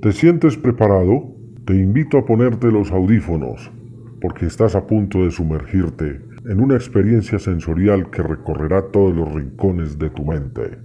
¿Te sientes preparado? Te invito a ponerte los audífonos, porque estás a punto de sumergirte en una experiencia sensorial que recorrerá todos los rincones de tu mente.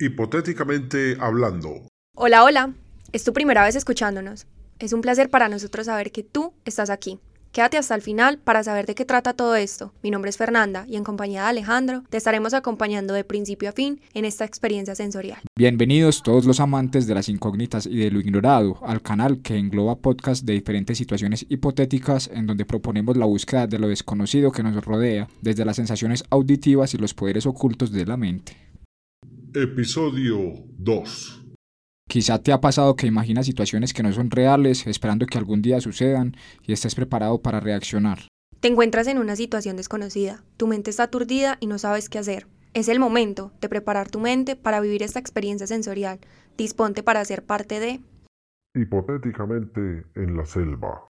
Hipotéticamente hablando. Hola, hola. Es tu primera vez escuchándonos. Es un placer para nosotros saber que tú estás aquí. Quédate hasta el final para saber de qué trata todo esto. Mi nombre es Fernanda y en compañía de Alejandro te estaremos acompañando de principio a fin en esta experiencia sensorial. Bienvenidos todos los amantes de las incógnitas y de lo ignorado al canal que engloba podcasts de diferentes situaciones hipotéticas en donde proponemos la búsqueda de lo desconocido que nos rodea, desde las sensaciones auditivas y los poderes ocultos de la mente. Episodio 2 Quizá te ha pasado que imaginas situaciones que no son reales, esperando que algún día sucedan y estés preparado para reaccionar. Te encuentras en una situación desconocida, tu mente está aturdida y no sabes qué hacer. Es el momento de preparar tu mente para vivir esta experiencia sensorial. Disponte para ser parte de... Hipotéticamente en la selva.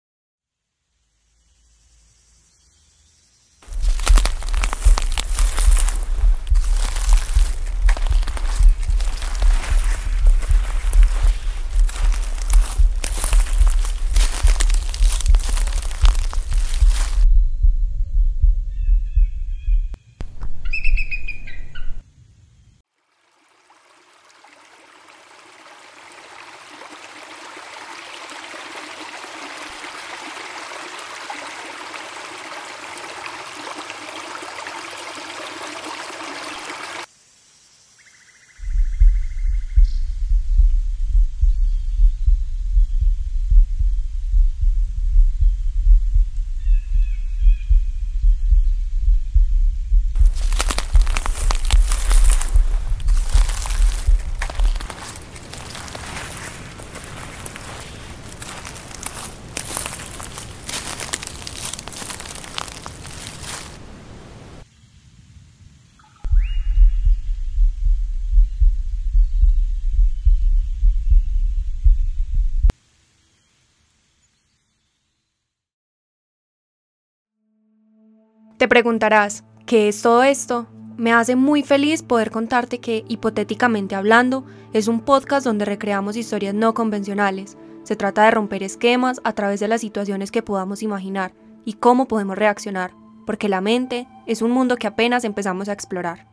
Te preguntarás, ¿qué es todo esto? Me hace muy feliz poder contarte que, hipotéticamente hablando, es un podcast donde recreamos historias no convencionales. Se trata de romper esquemas a través de las situaciones que podamos imaginar y cómo podemos reaccionar, porque la mente es un mundo que apenas empezamos a explorar.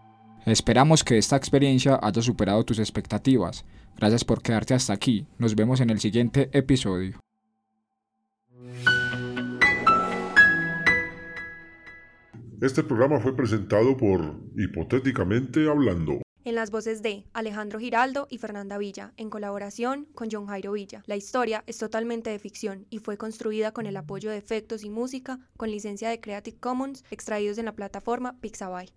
Esperamos que esta experiencia haya superado tus expectativas. Gracias por quedarte hasta aquí. Nos vemos en el siguiente episodio. Este programa fue presentado por Hipotéticamente Hablando. En las voces de Alejandro Giraldo y Fernanda Villa, en colaboración con John Jairo Villa. La historia es totalmente de ficción y fue construida con el apoyo de efectos y música con licencia de Creative Commons extraídos en la plataforma Pixabay.